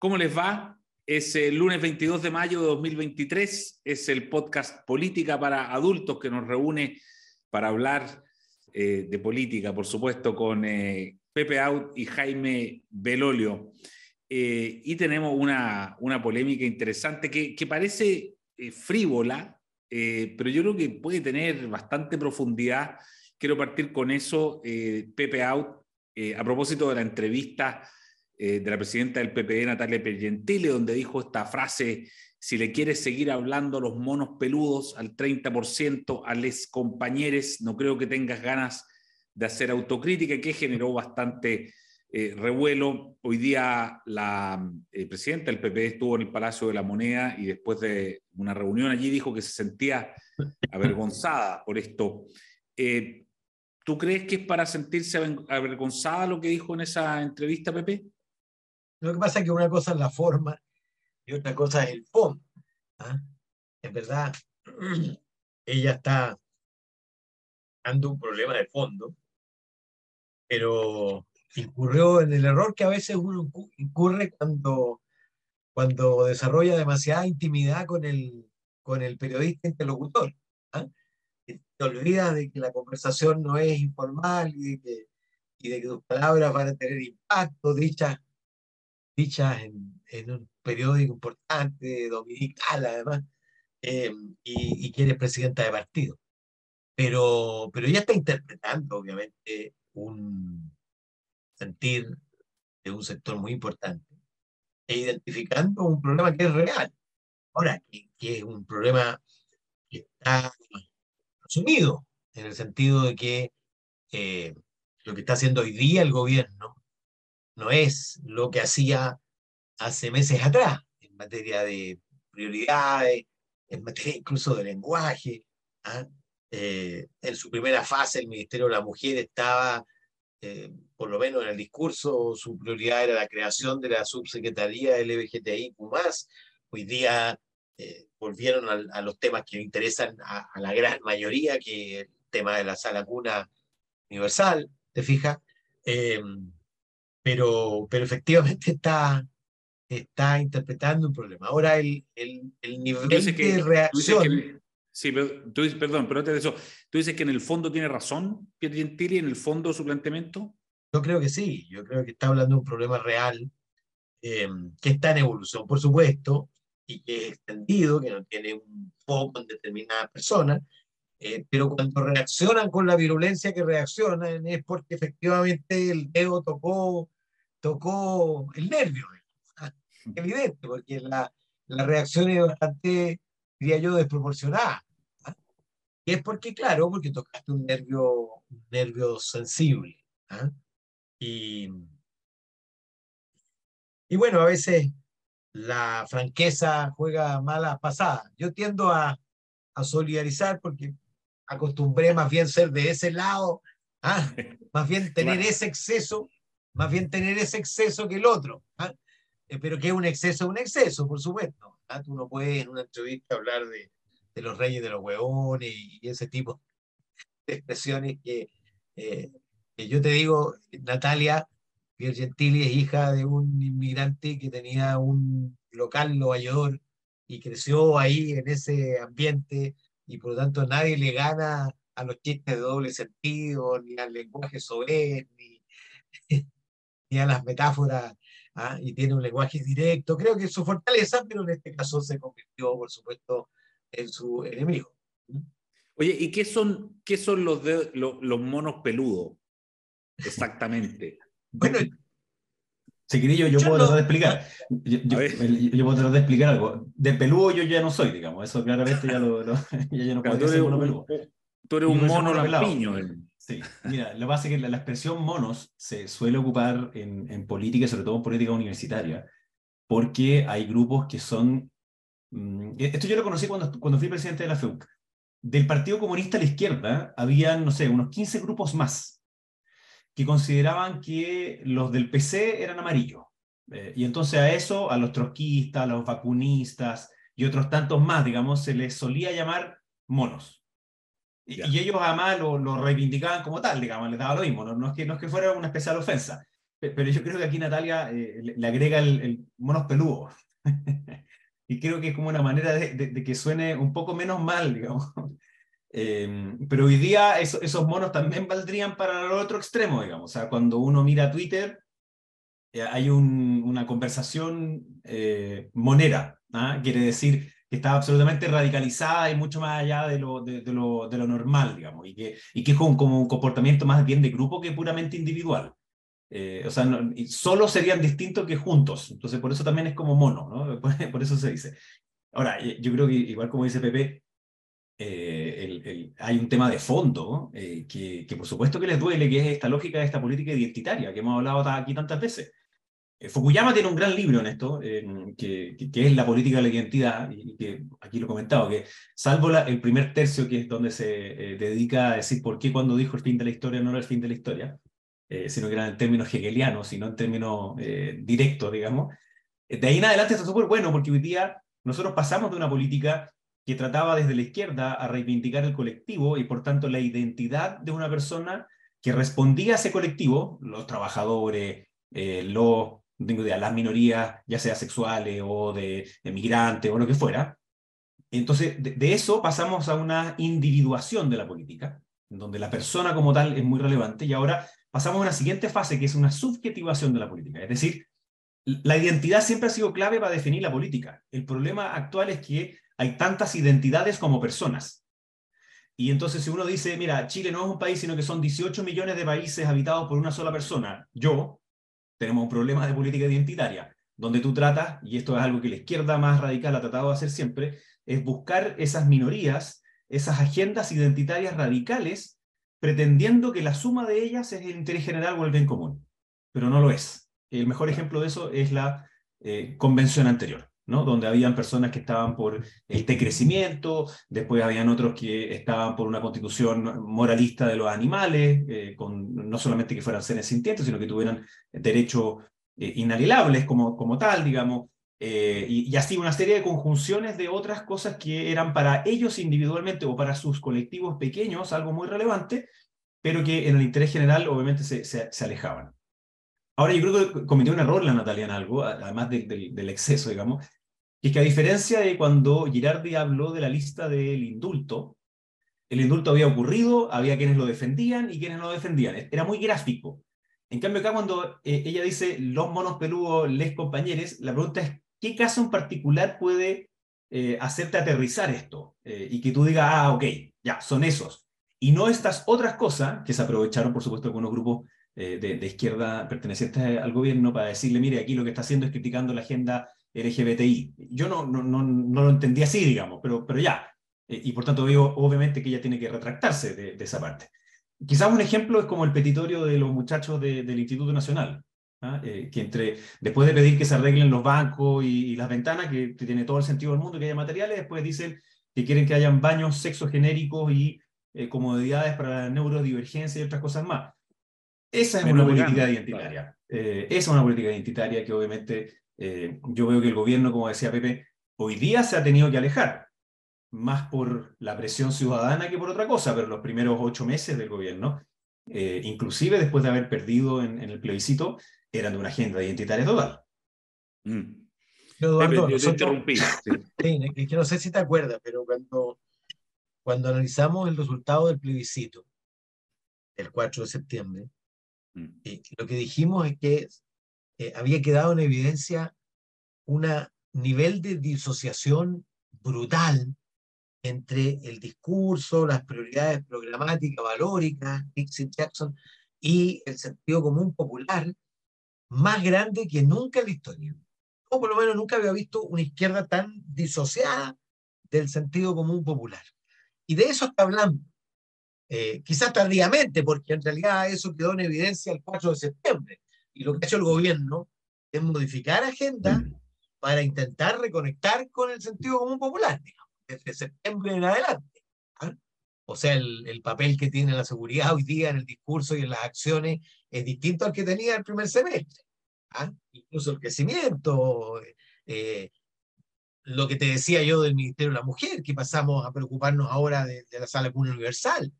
¿Cómo les va? Es el lunes 22 de mayo de 2023, es el podcast Política para Adultos que nos reúne para hablar eh, de política, por supuesto, con eh, Pepe Out y Jaime Belolio. Eh, y tenemos una, una, polémica interesante que, que parece frívola, pero yo creo que puede tener bastante profundidad. Quiero partir con eso, Pepe Out, a propósito de la entrevista eh, de la presidenta del PPD, Natalia Pergentile, donde dijo esta frase, si le quieres seguir hablando a los monos peludos al 30%, a les compañeros, no creo que tengas ganas de hacer autocrítica, que generó bastante eh, revuelo. Hoy día la eh, presidenta del PPD estuvo en el Palacio de la Moneda y después de una reunión allí dijo que se sentía avergonzada por esto. ¿Tú crees que es para sentirse avergonzada lo que dijo en esa entrevista, Pepe? Lo que pasa es que una cosa es la forma y otra cosa es el fondo. ¿ah? En verdad, ella está dando un problema de fondo, pero incurrió en el error que a veces uno incurre cuando, cuando desarrolla demasiada intimidad con el, con el periodista interlocutor. ¿ah? Te olvidas de que la conversación no es informal y de que, y de que tus palabras van a tener impacto, dichas dichas en, en, un periódico importante, dominical además, eh, y, y, que presidenta de partido. Pero, pero ella está interpretando, obviamente, un sentir de un sector muy importante e identificando un problema que es real. Ahora, que, que es un problema que está asumido, en el sentido de que eh, lo que está haciendo hoy día el gobierno no es lo que hacía hace meses atrás, en materia de prioridades, en materia incluso de lenguaje. ¿ah? Eh, en su primera fase, el Ministerio de la Mujer estaba, eh, por lo menos en el discurso, su prioridad era la creación de la subsecretaría LGBTIQ. Hoy día eh, volvieron a, los temas que interesan a, a, la gran mayoría, que el tema de la sala cuna universal, ¿te fijas? Pero, pero efectivamente está, está interpretando un problema. Ahora, el, el, el nivel de reacción... sí, pero, tú dices, perdón, pero antes de eso, ¿tú dices que en el fondo tiene razón Pier Gentili en el fondo su planteamiento? Yo creo que sí, yo creo que está hablando de un problema real eh, que está en evolución, por supuesto, y que es extendido, que no tiene un foco en determinada persona, eh, pero cuando reaccionan con la virulencia que reaccionan es porque efectivamente el dedo tocó, tocó el nervio, evidente, porque la, la reacción es bastante, diría yo, desproporcionada. ¿ah? Y es porque, claro, porque tocaste un nervio, un nervio sensible. ¿ah? Y, y bueno, a veces la franqueza juega malas pasadas. Yo tiendo a, a solidarizar porque acostumbré más bien ser de ese lado, ¿ah? más bien tener ese exceso, más bien tener ese exceso que el otro. ¿ah? Eh, pero que es un exceso, un exceso, por supuesto. ¿ah? Tú no puedes en una entrevista hablar de, los reyes de los huevones y, ese tipo de expresiones que, eh, yo te digo, Natalia Pier Gentili es hija de un inmigrante que tenía un local en y creció ahí en ese ambiente y por lo tanto nadie le gana a los chistes de doble sentido, ni al lenguaje sobre ni, ni a las metáforas, ¿ah? y tiene un lenguaje directo. Creo que es su fortaleza, pero en este caso se convirtió, por supuesto, en su enemigo. Oye, ¿y qué son, qué son los, de, los, los monos peludos? Exactamente. bueno, si quería, yo, yo, puedo tratar de explicar. Yo, yo, puedo tratar de explicar algo. De peludo yo ya no soy, digamos. Eso claramente ya, lo, lo ya, no puedo ser mono peludo. Tú eres un mono lampiño. Sí, mira, lo que pasa es que la, expresión monos se suele ocupar en, en, política, sobre todo en política universitaria, porque hay grupos que son... Mmm, esto yo lo conocí cuando, cuando fui presidente de la FEUC. Del Partido Comunista a la izquierda había, no sé, unos 15 grupos más que consideraban que los del PC eran amarillos. Eh, y entonces a eso, a los trotskistas, a los vacunistas y otros tantos más, digamos, se les solía llamar monos. Y, y ellos además lo, lo, reivindicaban como tal, digamos, les daba lo mismo, no, no, es que, no es que fuera una especial ofensa. pero yo creo que aquí Natalia eh, le, agrega el, monos peludos. y creo que es como una manera de, que suene un poco menos mal, digamos. Em, pero hoy día esos monos también valdrían para el otro extremo, digamos. O sea, cuando uno mira Twitter, eh, hay una conversación eh, monera, ¿ah? quiere decir que está absolutamente radicalizada y mucho más allá de lo, de, lo, de lo, normal, digamos, y que, y que es como, un comportamiento más bien de grupo que puramente individual. Eh, o sea, solo serían distintos que juntos, entonces por eso también es como mono, ¿no? Por, eso se dice. Ahora, yo creo que igual como dice Pepe, el, hay un tema de fondo que, que, por supuesto que les duele, que es esta lógica de esta política identitaria que hemos hablado aquí tantas veces. Eh, Fukuyama tiene un gran libro en esto, que, es la política de la identidad, y que aquí lo he comentado, que salvo la, el primer tercio, que es donde se eh, dedica a decir por qué cuando dijo el fin de la historia no era el fin de la historia, eh, sino que era en términos hegelianos, sino en términos directos, digamos. De ahí en adelante está súper bueno, porque hoy día nosotros pasamos de una política que trataba desde la izquierda a reivindicar el colectivo y por tanto la identidad de una persona que respondía a ese colectivo, los trabajadores, los tengo idea, las minorías, ya sea sexuales o de, migrantes o lo que fuera. Entonces, de, eso pasamos a una individuación de la política, donde la persona como tal es muy relevante, y ahora pasamos a una siguiente fase, que es una subjetivación de la política. Es decir, la identidad siempre ha sido clave para definir la política. El problema actual es que hay tantas identidades como personas. Y entonces si uno dice, mira, Chile no es un país, sino que son 18 millones de países habitados por una sola persona, yo, tenemos un problema de política identitaria, donde tú tratas, y esto es algo que la izquierda más radical ha tratado de hacer siempre, es buscar esas minorías, esas agendas identitarias radicales, pretendiendo que la suma de ellas es el interés general o el bien común. Pero no lo es. El mejor ejemplo de eso es la eh, convención anterior. ¿No? donde habían personas que estaban por el decrecimiento, después habían otros que estaban por una constitución moralista de los animales, eh, con, no solamente que fueran seres sintientes, sino que tuvieran derechos eh, inalienables como, como tal, digamos, eh, y, y, así una serie de conjunciones de otras cosas que eran para ellos individualmente o para sus colectivos pequeños algo muy relevante, pero que en el interés general obviamente se, se, alejaban. Ahora yo creo que cometió un error la Natalia en algo, además del exceso, digamos, y que a diferencia de cuando Girardi habló de la lista del indulto, el indulto había ocurrido, había quienes lo defendían y quienes no lo defendían. Era muy gráfico. En cambio, acá cuando eh, ella dice los monos peludos, les compañeros, la pregunta es, ¿qué caso en particular puede eh, hacerte aterrizar esto? Eh, y que tú digas, ah, ok, ya, son esos. Y no estas otras cosas que se aprovecharon, por supuesto, algunos grupos de, de, izquierda pertenecientes al gobierno para decirle, mire, aquí lo que está haciendo es criticando la agenda LGBTI. Yo no, no, no, no lo entendí así, digamos, pero, pero ya. Eh, y por tanto digo, obviamente, que ella tiene que retractarse de, de esa parte. Quizás un ejemplo es como el petitorio de los muchachos del Instituto Nacional, ¿ah? eh, que entre, después de pedir que se arreglen los bancos y, las ventanas, que, tiene todo el sentido del mundo, que haya materiales, después dicen que quieren que hayan baños sexogenéricos y eh, comodidades para la neurodivergencia y otras cosas más. Esa es una política identitaria. esa es una política identitaria que obviamente eh, yo veo que el gobierno, como decía Pepe, hoy día se ha tenido que alejar, más por la presión ciudadana que por otra cosa, pero los primeros ocho meses del gobierno, eh, inclusive después de haber perdido en, el plebiscito, eran de una agenda identitaria total. Mm. Eduardo, yo te interrumpí. Sí. que no sé si te acuerdas, pero cuando, cuando analizamos el resultado del plebiscito, el 4 de septiembre, mm. eh, lo que dijimos es que eh, había quedado en evidencia un nivel de disociación brutal entre el discurso, las prioridades programáticas, valóricas, Dixie Jackson, y el sentido común popular, más grande que nunca en la historia. O por lo menos nunca había visto una izquierda tan disociada del sentido común popular. Y de eso está hablando. Eh, quizás tardíamente, porque en realidad eso quedó en evidencia el 4 de septiembre. Y lo que ha hecho el gobierno es modificar agenda para intentar reconectar con el sentido común popular, digamos, desde septiembre en adelante. ¿ah? O sea, el, el, papel que tiene la seguridad hoy día en el discurso y en las acciones es distinto al que tenía el primer semestre. ¿ah? Incluso el crecimiento, eh, lo que te decía yo del Ministerio de la Mujer, que pasamos a preocuparnos ahora de, la sala común universal,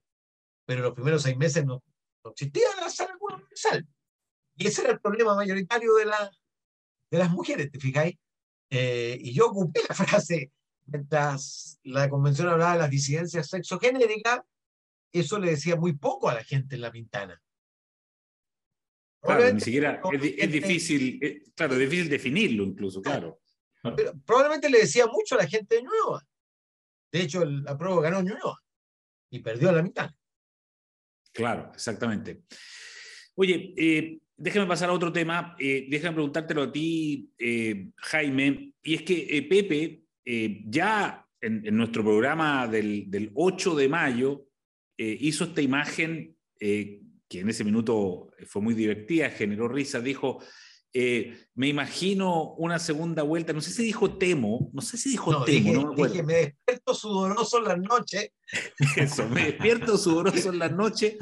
pero los primeros seis meses no, no existía la sala común universal Y ese era el problema mayoritario de, la, de las mujeres, ¿te fijáis? Eh, y yo ocupé la frase, mientras la convención hablaba de las disidencias sexogenéricas, eso le decía muy poco a la gente en la pintana. Claro, ni siquiera, es, difícil, claro, es difícil definirlo incluso, claro. Pero probablemente le decía mucho a la gente de Ñuñoa. De hecho, la prueba ganó Ñuñoa y perdió la mitad. Claro, exactamente. Oye, eh, déjame pasar a otro tema. Eh, déjame preguntártelo a ti, eh, Jaime. Y es que Pepe, ya en, nuestro programa del, del 8 de mayo, hizo esta imagen que en ese minuto fue muy divertida, generó risa. Dijo: eh, me imagino una segunda vuelta, no sé si dijo temo, no sé si dijo temo, no me Dije, me despierto sudoroso en las noches. Eso, me despierto sudoroso en las noches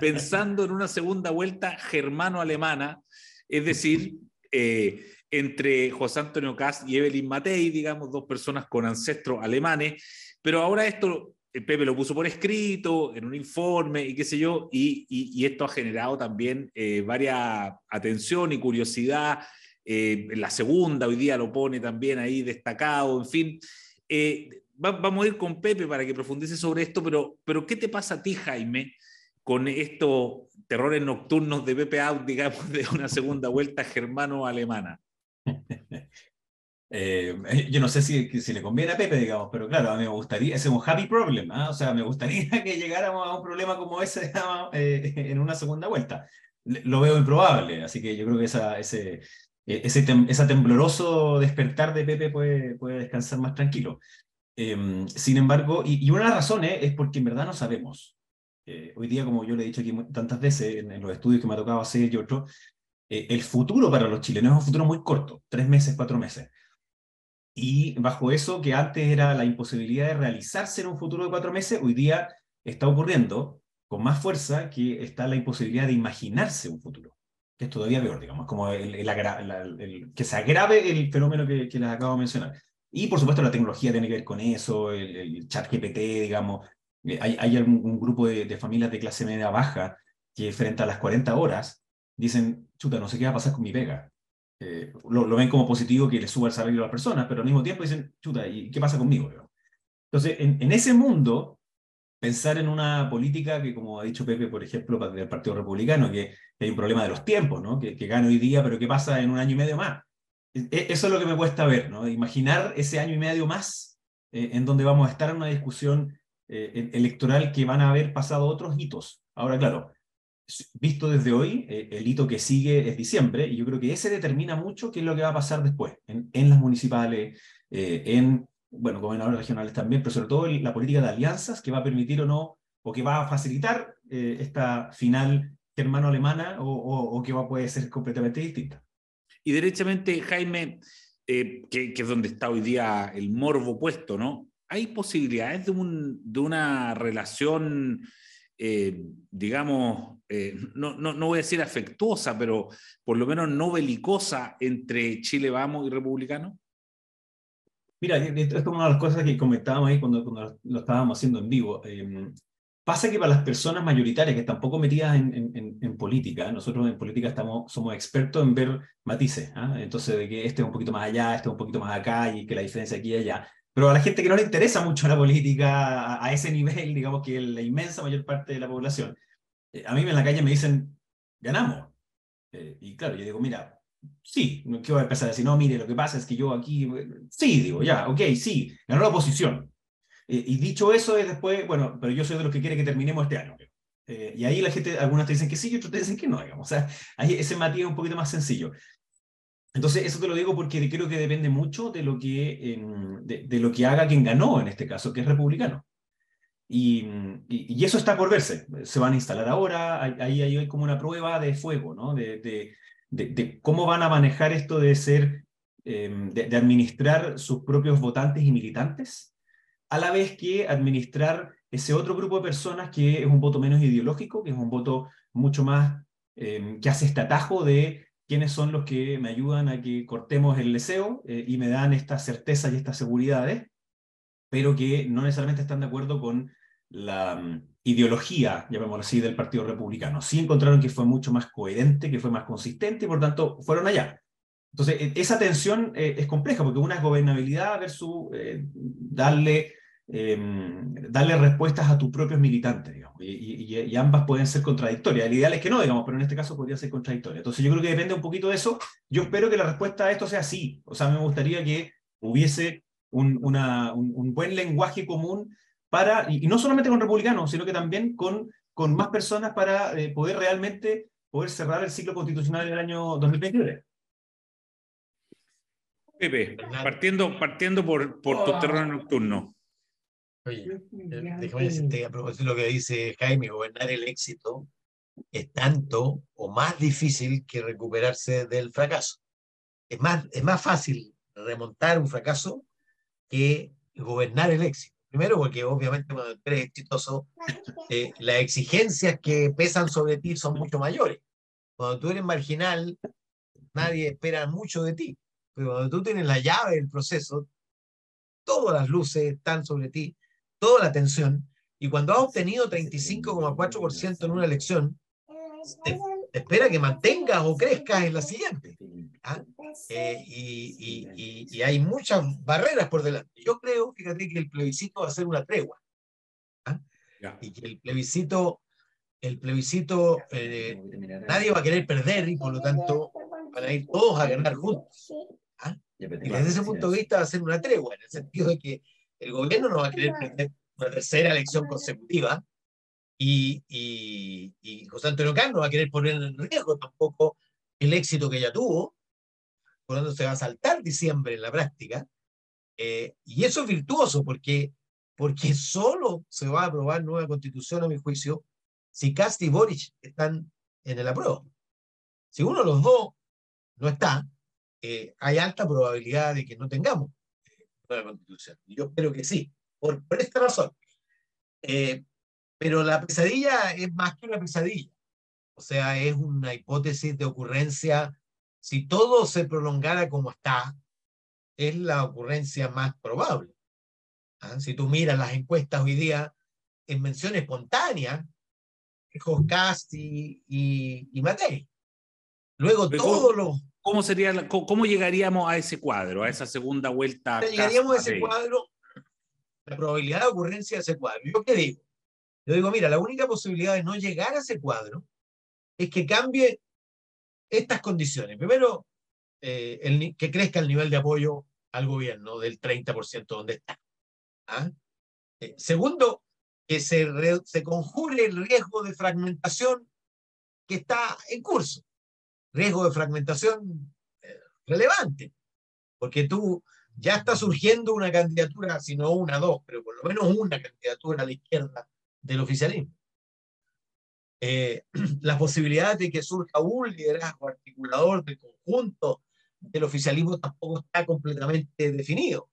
pensando en una segunda vuelta germano-alemana, es decir, eh, entre José Antonio Kass y Evelyn Matei, digamos, dos personas con ancestros alemanes, pero ahora esto Pepe lo puso por escrito, en un informe y qué sé yo, y, esto ha generado también eh, varias atención y curiosidad. Eh, la segunda hoy día lo pone también ahí destacado, en fin. Eh, vamos a ir con Pepe para que profundice sobre esto, pero, pero ¿qué te pasa a ti, Jaime, con estos terrores nocturnos de Pepe Out, digamos, de una segunda vuelta germano-alemana? Eh, yo no sé si, si, le conviene a Pepe, digamos, pero claro, a mí me gustaría, ese es un happy problem, ¿ah? o sea, me gustaría que llegáramos a un problema como ese eh, en una segunda vuelta. Lo veo improbable, así que yo creo que esa, ese, e, ese, ese tembloroso despertar de Pepe puede, puede descansar más tranquilo. Em, sin embargo, y, una de las razones es porque en verdad no sabemos. Eh, hoy día, como yo le he dicho aquí tantas veces en, en los estudios que me ha tocado hacer y otros, el futuro para los chilenos es un futuro muy corto, tres meses, cuatro meses. Y bajo eso, que antes era la imposibilidad de realizarse en un futuro de cuatro meses, hoy día está ocurriendo con más fuerza que está la imposibilidad de imaginarse un futuro, que es todavía peor, digamos, como el, el, que se agrave el fenómeno que, que, les acabo de mencionar. Y por supuesto la tecnología tiene que ver con eso, el, chat GPT, digamos. Eh, hay, hay un, grupo de, de, familias de clase media baja que frente a las 40 horas dicen, chuta, no sé qué va a pasar con mi pega. Eh, lo, ven como positivo que le suba el salario a las personas, pero al mismo tiempo dicen, chuta, ¿y qué pasa conmigo? Entonces, en, ese mundo, pensar en una política que, como ha dicho Pepe, por ejemplo, del Partido Republicano, que, hay un problema de los tiempos, ¿no? que, que gana hoy día, pero ¿qué pasa en un año y medio más? E, e, eso es lo que me cuesta ver, ¿no? imaginar ese año y medio más eh, en donde vamos a estar en una discusión eh, electoral que van a haber pasado otros hitos. Ahora, claro, visto desde hoy, eh, el hito que sigue es diciembre, y yo creo que ese determina mucho qué es lo que va a pasar después, en, las municipales, eh, en, bueno, gobernadores regionales también, pero sobre todo la política de alianzas que va a permitir o no, o que va a facilitar eh, esta final germano-alemana, o, que va, puede ser completamente distinta. Y derechamente, Jaime, que, que, es donde está hoy día el morbo puesto, ¿no? ¿Hay posibilidades de, un, de una relación eh, digamos, eh, no, no, no, voy a decir afectuosa, pero por lo menos no belicosa entre Chile Vamos y Republicano? Mira, es como una de las cosas que comentábamos ahí cuando, cuando lo estábamos haciendo en vivo. Em, pasa que para las personas mayoritarias que están poco metidas en, en, en, política, nosotros en política estamos, somos expertos en ver matices, ¿ah? entonces de que este es un poquito más allá, este es un poquito más acá y que la diferencia aquí y allá. Pero a la gente que no le interesa mucho la política a, ese nivel, digamos que la inmensa mayor parte de la población, eh, a mí en la calle me dicen, ganamos. Eh, y claro, yo digo, mira, sí, ¿qué voy a empezar a decir? No, mire, lo que pasa es que yo aquí, sí, digo, ya, ok, sí, ganó la oposición. Eh, y dicho eso, es después, bueno, pero yo soy de los que quiere que terminemos este año. y ahí la gente, algunas te dicen que sí y otros te dicen que no, digamos. O sea, ahí ese matiz es un poquito más sencillo. Entonces, eso te lo digo porque creo que depende mucho de lo que, em, de, lo que haga quien ganó en este caso, que es republicano. Y, y, eso está por verse. Se van a instalar ahora, ahí hay, hay, como una prueba de fuego, ¿no? De, de, cómo van a manejar esto de ser, em, de, administrar sus propios votantes y militantes, a la vez que administrar ese otro grupo de personas que es un voto menos ideológico, que es un voto mucho más, em, que hace este atajo de quiénes son los que me ayudan a que cortemos el deseo eh, y me dan estas certezas y estas seguridades, pero que no necesariamente están de acuerdo con la mm, ideología, llamémoslo así, del Partido Republicano. Sí encontraron que fue mucho más coherente, que fue más consistente y por tanto fueron allá. Entonces, e, esa tensión eh, es compleja porque una es gobernabilidad versus eh, darle, em, darle respuestas a tus propios militantes, digamos, y, ambas pueden ser contradictorias. El ideal es que no, digamos, pero en este caso podría ser contradictoria. Entonces, yo creo que depende un poquito de eso. Yo espero que la respuesta a esto sea sí. O sea, me gustaría que hubiese un, un buen lenguaje común para, y, no solamente con republicanos, sino que también con, con más personas para eh, poder realmente poder cerrar el ciclo constitucional en el año 2023. Pepe, partiendo, partiendo por, por tu terreno nocturno. Oye, eh, déjame decirte a propósito de lo que dice Jaime, gobernar el éxito es tanto o más difícil que recuperarse del fracaso. Es más, es más fácil remontar un fracaso que gobernar el éxito. Primero porque obviamente cuando eres exitoso, eh, las exigencias que pesan sobre ti son mucho mayores. Cuando tú eres marginal, nadie espera mucho de ti. Pero cuando tú tienes la llave del proceso, todas las luces están sobre ti, toda la atención. Y cuando has obtenido 35,4% en una elección, te, espera que mantengas o crezcas en la siguiente. ¿ah? Eh, y, hay muchas barreras por delante. Yo creo, fíjate, que el plebiscito va a ser una tregua. ¿ah? Y que el plebiscito, el plebiscito, eh, nadie va a querer perder y por lo tanto van a ir todos a ganar juntos. ¿ah? Y desde ese punto de vista va a ser una tregua, en el sentido de que el gobierno no va a querer perder una tercera elección consecutiva y, y, y José Antonio Cano no va a querer poner en riesgo tampoco el éxito que ya tuvo, por lo tanto se va a saltar diciembre en la práctica, eh, y eso es virtuoso porque, porque solo se va a aprobar nueva constitución, a mi juicio, si Casti y Boric están en el apruebo. Si uno de los dos no está, eh, hay alta probabilidad de que no tengamos eh, nueva constitución. Yo creo que sí, por, por esta razón. pero la pesadilla es más que una pesadilla. O sea, es una hipótesis de ocurrencia si todo se prolongara como está, es la ocurrencia más probable. ¿Ah? Si tú miras las encuestas hoy día, en mención espontánea, Joscast y, y, y Matei. Luego todos los... ¿Cómo, sería, cómo, llegaríamos a ese cuadro, a esa segunda vuelta? Llegaríamos a ese cuadro, la probabilidad de ocurrencia de ese cuadro. ¿Yo qué digo? Yo digo, mira, la única posibilidad de no llegar a ese cuadro es que cambie estas condiciones. Primero, eh, el, que crezca el nivel de apoyo al gobierno del 30% donde está. ¿Ah? Eh, segundo, que se, se conjure el riesgo de fragmentación que está en curso. Riesgo de fragmentación eh, relevante, porque tú ya está surgiendo una candidatura, si no una, dos, pero por lo menos una candidatura a la izquierda del oficialismo eh, la posibilidad de que surja un liderazgo articulador del conjunto del oficialismo tampoco está completamente definido.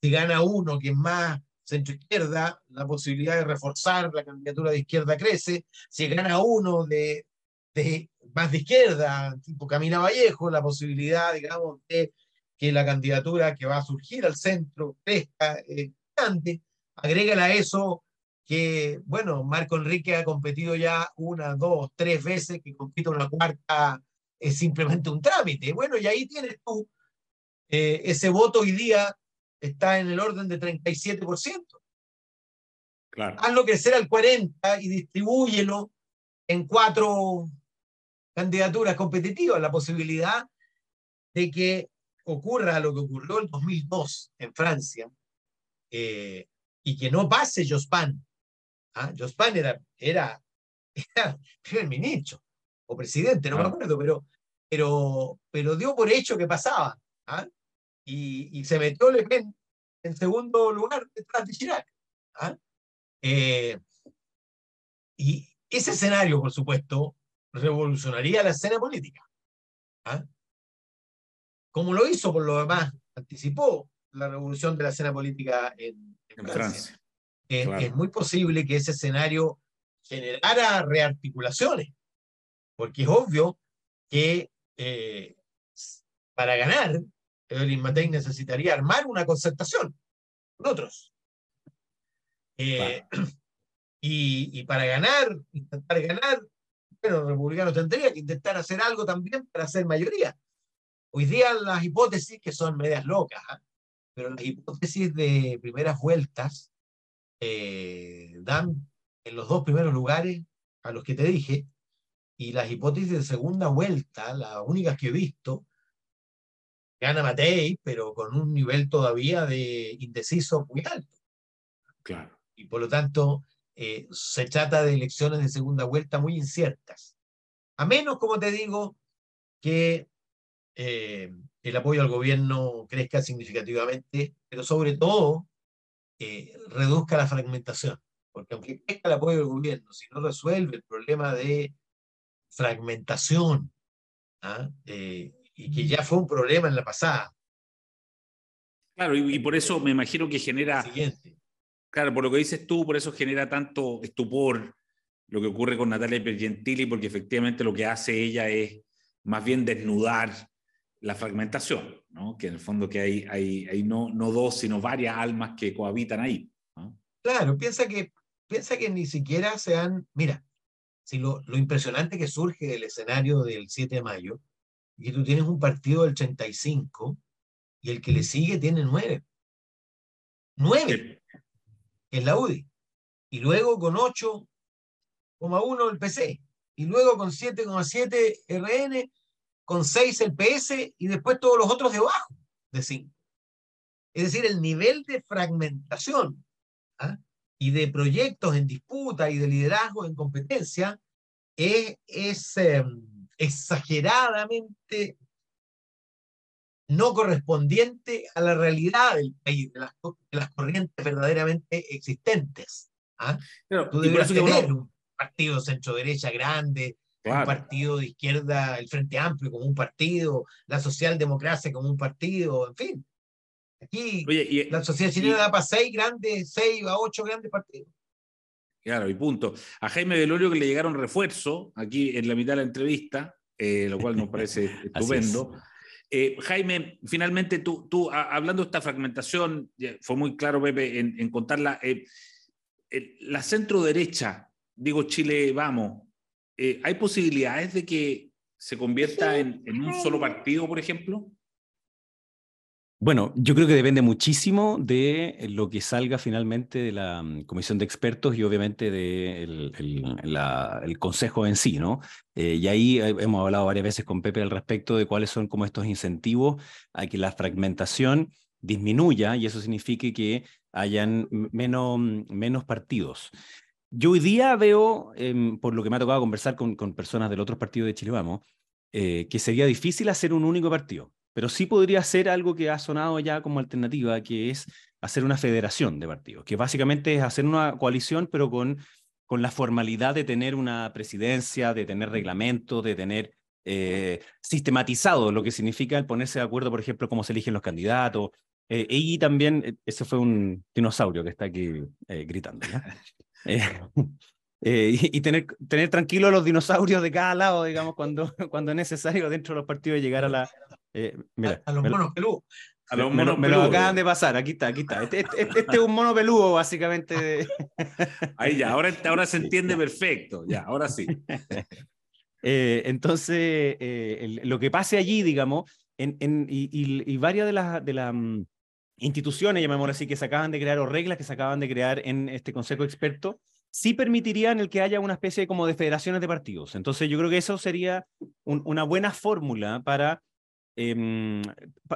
Si gana uno que es más centro-izquierda, la posibilidad de reforzar la candidatura de izquierda crece. Si gana uno de, de más de izquierda, tipo Camina Vallejo, la posibilidad, digamos, de que la candidatura que va a surgir al centro crezca eh, grande. Agrégale a eso que, bueno, Marco Enrique ha competido ya una, dos, tres veces, que compite una cuarta es simplemente un trámite. Bueno, y ahí tienes tú, eh, ese voto hoy día está en el orden de 37%. Claro. Hazlo crecer al 40% y distribúyelo en cuatro candidaturas competitivas. La posibilidad de que ocurra lo que ocurrió en 2002 en Francia eh, y que no pase Jospin ¿Ah? Jospin era, era, era primer ministro o presidente, no me acuerdo, pero, pero, pero dio por hecho que pasaba. ¿ah? Y, y, se metió Le Pen en segundo lugar detrás de Chirac. ¿ah? Eh, y ese escenario, por supuesto, revolucionaría la escena política. ¿ah? Como lo hizo, por lo demás, anticipó la revolución de la escena política en, Francia es muy posible que ese escenario generara rearticulaciones, porque es obvio que eh, para ganar, Evelyn Matei necesitaría armar una concertación con otros. Eh, Y, para ganar, intentar ganar, los republicanos tendrían que intentar hacer algo también para hacer mayoría. Hoy día las hipótesis, que son medias locas, ¿ah? pero las hipótesis de primeras vueltas eh, dan en los dos primeros lugares a los que te dije, y las hipótesis de segunda vuelta, las únicas que he visto, gana Matei, pero con un nivel todavía de indeciso muy alto. Claro. Y por lo tanto, eh, se trata de elecciones de segunda vuelta muy inciertas. A menos, como te digo, que eh, el apoyo al gobierno crezca significativamente, pero sobre todo eh, reduzca la fragmentación. Porque aunque crezca el apoyo del gobierno, si no resuelve el problema de fragmentación, ¿ah? eh, y que ya fue un problema en la pasada. Claro, y, por eso me imagino que genera... Siguiente. Claro, por lo que dices tú, por eso genera tanto estupor lo que ocurre con Natalia Pergentili, porque efectivamente lo que hace ella es más bien desnudar la fragmentación, ¿no? que en el fondo que hay, hay, hay no, no dos, sino varias almas que cohabitan ahí. Claro, piensa que, piensa que ni siquiera se han, mira, si lo, lo, impresionante que surge del escenario del 7 de mayo, y que tú tienes un partido del 35 y el que le sigue tiene 9. 9 en la UDI. Y luego con 8,1 el PC. Y luego con 7,7 RN con 6 el PS y después todos los otros debajo de 5. Es decir, el nivel de fragmentación ¿ah? y de proyectos en disputa y de liderazgo en competencia es, es em, exageradamente no correspondiente a la realidad del país, de las, de las corrientes verdaderamente existentes. ¿ah? Tú deberías tener un partido centro-derecha grande, un partido de izquierda, el Frente Amplio como un partido, la socialdemocracia como un partido, en fin. Aquí la sociedad chilena da para seis grandes, seis a ocho grandes partidos. Claro, y punto. A Jaime Velorio que le llegaron refuerzo aquí en la mitad de la entrevista, eh, lo cual nos parece estupendo. Eh, Jaime, finalmente tú, tú hablando de esta fragmentación, fue muy claro, Pepe, en, contarla. Eh, la centro derecha, digo Chile, vamos, eh, ¿hay posibilidades de que se convierta en, un solo partido, por ejemplo? Bueno, yo creo que depende muchísimo de lo que salga finalmente de la mm, comisión de expertos y obviamente del de el, consejo en sí, ¿no? Eh, y ahí hemos hablado varias veces con Pepe al respecto de cuáles son como estos incentivos a que la fragmentación disminuya y eso signifique que hayan menos, menos partidos. Yo hoy día veo, em, por lo que me ha tocado conversar con, con personas del otro partido de Chile Vamos, eh, que sería difícil hacer un único partido, pero sí podría ser algo que ha sonado ya como alternativa, que es hacer una federación de partidos, que básicamente es hacer una coalición, pero con, con la formalidad de tener una presidencia, de tener reglamento, de tener eh, sistematizado lo que significa el ponerse de acuerdo, por ejemplo, cómo se eligen los candidatos. Eh, y también, ese fue un dinosaurio que está aquí gritando. Eh, eh, y, tener, tener tranquilos los dinosaurios de cada lado, digamos, cuando, cuando es necesario dentro de los partidos llegar a la... Eh, mira, a, los monos peludos. A los monos me, lo acaban de pasar, aquí está, aquí está. Este, este, este, este es un mono peludo, básicamente. Ahí ya, ahora, ahora se entiende perfecto, ya, ahora sí. entonces, lo que pase allí, digamos, en, en, y, y, varias de las de la, mm, instituciones, llamémoslo así, que se acaban de crear o reglas que se acaban de crear en este consejo experto, sí permitirían el que haya una especie como de federaciones de partidos. Entonces yo creo que eso sería una buena fórmula para, em,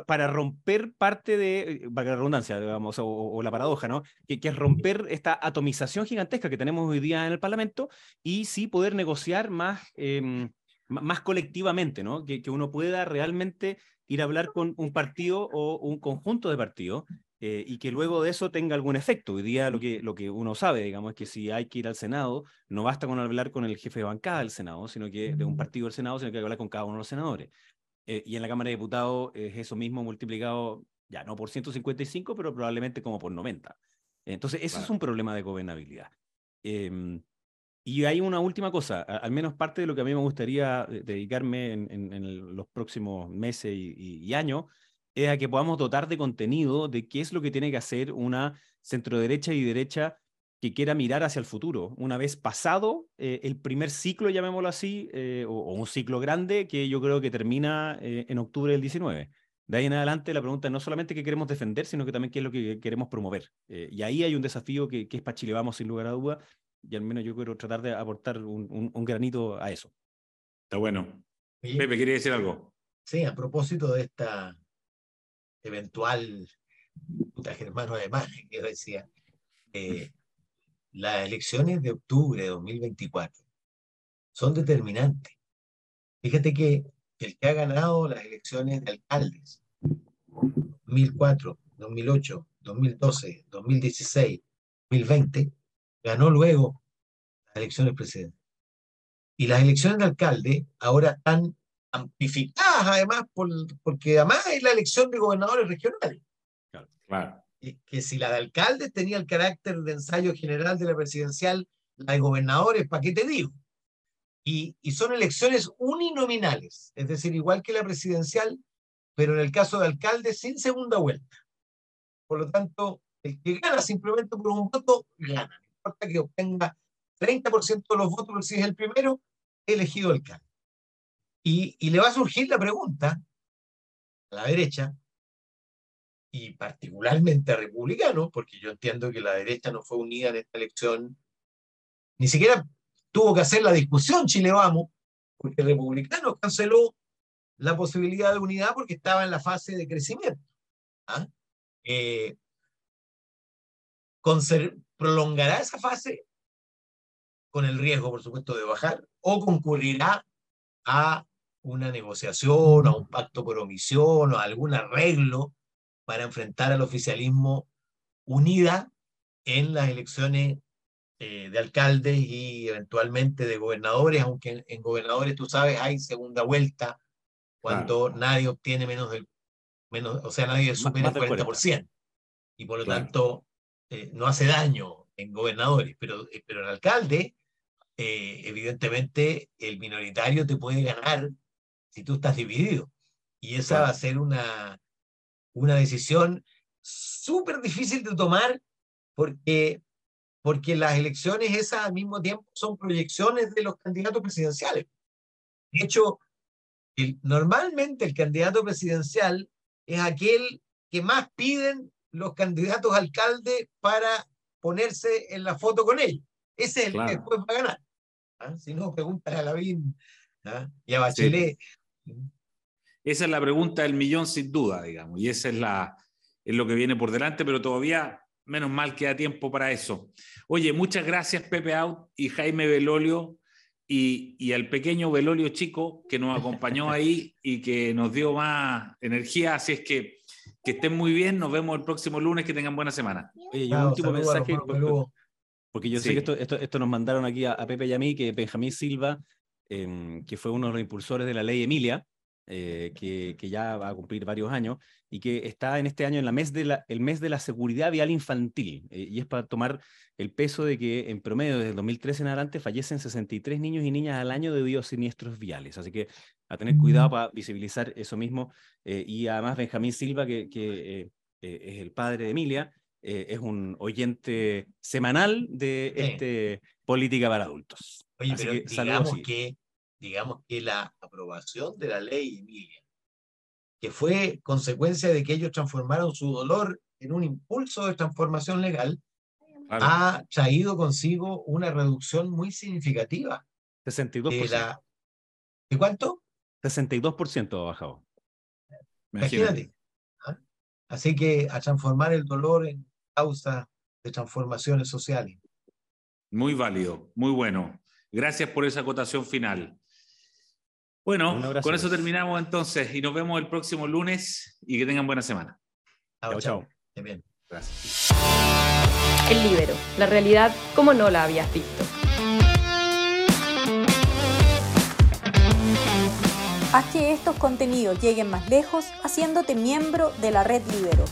para romper parte de, para la redundancia, digamos, o, la paradoja, ¿no? Que, que, es romper esta atomización gigantesca que tenemos hoy día en el Parlamento y sí poder negociar más, em, más colectivamente, ¿no? Que, que uno pueda realmente ir a hablar con un partido o un conjunto de partidos eh, y que luego de eso tenga algún efecto. Hoy día lo que, lo que uno sabe, digamos, es que si hay que ir al Senado, no basta con hablar con el jefe de bancada del Senado, sino que de un partido del Senado, sino que hay que hablar con cada uno de los senadores. Eh, y en la Cámara de Diputados es eso mismo multiplicado, ya no por 155, pero probablemente como por 90. Entonces, eso es un problema de gobernabilidad. Em, y hay una última cosa, al menos parte de lo que a mí me gustaría eh, dedicarme en, los próximos meses y, años, es a que podamos dotar de contenido de qué es lo que tiene que hacer una centroderecha y derecha que quiera mirar hacia el futuro, una vez pasado eh, el primer ciclo, llamémoslo así, eh, o, un ciclo grande que yo creo que termina eh, en octubre del 19. De ahí en adelante la pregunta es no solamente qué queremos defender, sino que también qué es lo que queremos promover. y ahí hay un desafío que, es para Chile Vamos, sin lugar a duda, y al menos yo quiero tratar de aportar un, granito a eso. Está bueno. Pepe, ¿quería decir algo? Sí, a propósito de esta eventual puta germano además, que decía, eh, las elecciones de octubre de 2024 son determinantes. Fíjate que el que ha ganado las elecciones de alcaldes, 2004, 2008, 2012, 2016, 2020, ganó luego las elecciones presidenciales. Y las elecciones de alcalde ahora están amplificadas además por, porque además es la elección de gobernadores regionales. Claro, Que, si la de alcaldes tenía el carácter de ensayo general de la presidencial, la de gobernadores, ¿para qué te digo? Y, y son elecciones uninominales, es decir, igual que la presidencial, pero en el caso de alcaldes sin segunda vuelta. Por lo tanto, el que gana simplemente por un voto, gana. No importa que obtenga 30% de los votos, pero si es el primero, elegido alcalde. Y, le va a surgir la pregunta a la derecha, y particularmente a republicanos, porque yo entiendo que la derecha no fue unida en esta elección, ni siquiera tuvo que hacer la discusión Chile Vamos, porque republicanos canceló la posibilidad de unidad porque estaba en la fase de crecimiento. ¿ah? Eh, ¿Prolongará esa fase con el riesgo, por supuesto, de bajar o concurrirá a una negociación, a un pacto por omisión o a algún arreglo para enfrentar al oficialismo unida en las elecciones eh, de alcaldes y eventualmente de gobernadores, aunque en, gobernadores, tú sabes, hay segunda vuelta cuando nadie obtiene menos del, menos, o sea, nadie supera el 40%. Y por lo tanto, eh, no hace daño en gobernadores, pero, eh, pero en alcalde, evidentemente, el minoritario te puede ganar si tú estás dividido. Y esa va a ser una, una decisión súper difícil de tomar porque, porque las elecciones esas al mismo tiempo son proyecciones de los candidatos presidenciales. De hecho, normalmente el candidato presidencial es aquel que más piden los candidatos alcaldes para ponerse en la foto con él. Ese es el que después va a ganar. ¿ah? Si no, pregúntale a Lavín ¿ah? y a Bachelet. Esa es la pregunta del millón sin duda, digamos, y esa es, la, es lo que viene por delante, pero todavía menos mal queda tiempo para eso. Oye, muchas gracias Pepe Out y Jaime Belolio y, y al pequeño Belolio chico que nos acompañó ahí y que nos dio más energía, así es que que estén muy bien, nos vemos el próximo lunes, que tengan buena semana. Oye, y un último mensaje, porque, yo sé que esto, esto, esto, nos mandaron aquí a, Pepe y a mí, que Benjamín Silva, em, que fue uno de los impulsores de la ley Emilia, eh, que, que, ya va a cumplir varios años y que está en este año en la mes de la, el mes de la seguridad vial infantil. Eh, y es para tomar el peso de que en promedio desde el 2013 en adelante fallecen 63 niños y niñas al año debido a siniestros viales. Así que a tener cuidado mm. para visibilizar eso mismo. Eh, y además Benjamín Silva, que, que es el padre de Emilia, es un oyente semanal de este Política para Adultos. Oye, pero digamos que digamos que la aprobación de la ley Emilia, que fue consecuencia de que ellos transformaron su dolor en un impulso de transformación legal, ha traído consigo una reducción muy significativa. 62%. De, la, ¿de cuánto? 62% ha bajado. Imagínate. ¿ah? Así que a transformar el dolor en causa de transformaciones sociales. Muy válido, muy bueno. Gracias por esa acotación final. Bueno, con eso terminamos entonces y nos vemos el próximo lunes y que tengan buena semana. Chao, chao. Bien. Gracias. El libero, la realidad como no la habías visto. Haz que estos contenidos lleguen más lejos haciéndote miembro de la red Libero.